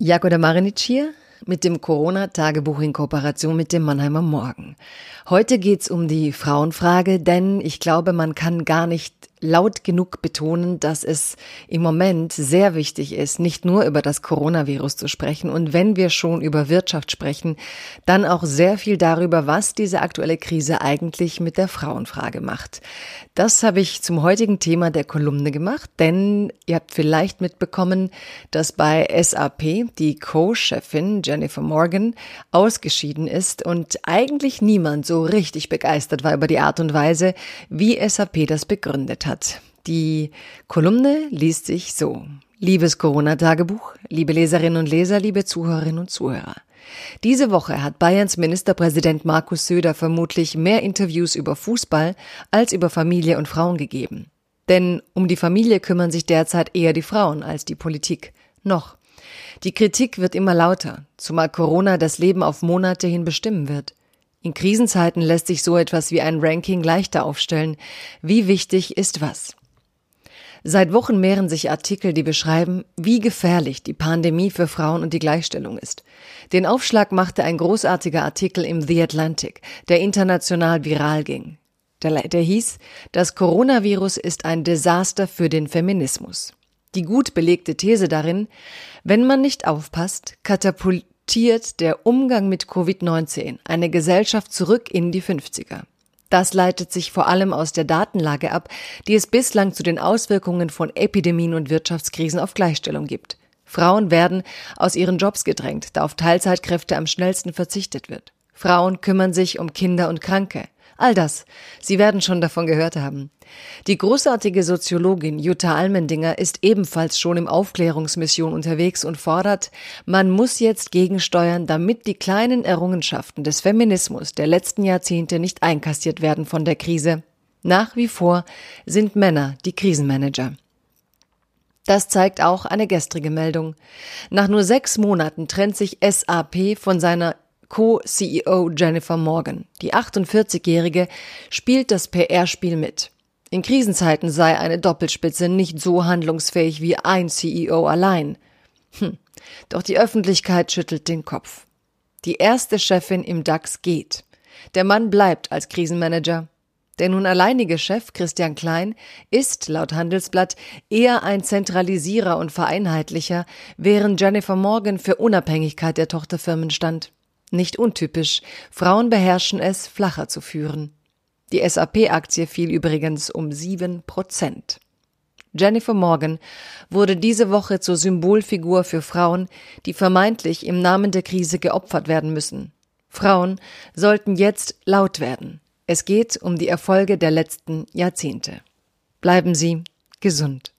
Jakoda Marinic hier mit dem Corona-Tagebuch in Kooperation mit dem Mannheimer Morgen. Heute geht's um die Frauenfrage, denn ich glaube, man kann gar nicht laut genug betonen, dass es im Moment sehr wichtig ist, nicht nur über das Coronavirus zu sprechen und wenn wir schon über Wirtschaft sprechen, dann auch sehr viel darüber, was diese aktuelle Krise eigentlich mit der Frauenfrage macht. Das habe ich zum heutigen Thema der Kolumne gemacht, denn ihr habt vielleicht mitbekommen, dass bei SAP die Co-Chefin Jennifer Morgan ausgeschieden ist und eigentlich niemand so richtig begeistert war über die Art und Weise, wie SAP das begründet hat. Die Kolumne liest sich so. Liebes Corona-Tagebuch, liebe Leserinnen und Leser, liebe Zuhörerinnen und Zuhörer. Diese Woche hat Bayerns Ministerpräsident Markus Söder vermutlich mehr Interviews über Fußball als über Familie und Frauen gegeben. Denn um die Familie kümmern sich derzeit eher die Frauen als die Politik. Noch. Die Kritik wird immer lauter, zumal Corona das Leben auf Monate hin bestimmen wird. In Krisenzeiten lässt sich so etwas wie ein Ranking leichter aufstellen. Wie wichtig ist was? Seit Wochen mehren sich Artikel, die beschreiben, wie gefährlich die Pandemie für Frauen und die Gleichstellung ist. Den Aufschlag machte ein großartiger Artikel im The Atlantic, der international viral ging. Der, der hieß, das Coronavirus ist ein Desaster für den Feminismus. Die gut belegte These darin, wenn man nicht aufpasst, katapult adaptiert der Umgang mit Covid-19 eine Gesellschaft zurück in die 50er. Das leitet sich vor allem aus der Datenlage ab, die es bislang zu den Auswirkungen von Epidemien und Wirtschaftskrisen auf Gleichstellung gibt. Frauen werden aus ihren Jobs gedrängt, da auf Teilzeitkräfte am schnellsten verzichtet wird. Frauen kümmern sich um Kinder und Kranke. All das. Sie werden schon davon gehört haben. Die großartige Soziologin Jutta Almendinger ist ebenfalls schon im Aufklärungsmission unterwegs und fordert, man muss jetzt gegensteuern, damit die kleinen Errungenschaften des Feminismus der letzten Jahrzehnte nicht einkassiert werden von der Krise. Nach wie vor sind Männer die Krisenmanager. Das zeigt auch eine gestrige Meldung. Nach nur sechs Monaten trennt sich SAP von seiner Co-CEO Jennifer Morgan. Die 48-Jährige spielt das PR-Spiel mit. In Krisenzeiten sei eine Doppelspitze nicht so handlungsfähig wie ein CEO allein. Hm. Doch die Öffentlichkeit schüttelt den Kopf. Die erste Chefin im DAX geht. Der Mann bleibt als Krisenmanager. Der nun alleinige Chef Christian Klein ist, laut Handelsblatt, eher ein Zentralisierer und Vereinheitlicher, während Jennifer Morgan für Unabhängigkeit der Tochterfirmen stand. Nicht untypisch, Frauen beherrschen es, flacher zu führen. Die SAP-Aktie fiel übrigens um sieben Prozent. Jennifer Morgan wurde diese Woche zur Symbolfigur für Frauen, die vermeintlich im Namen der Krise geopfert werden müssen. Frauen sollten jetzt laut werden. Es geht um die Erfolge der letzten Jahrzehnte. Bleiben Sie gesund.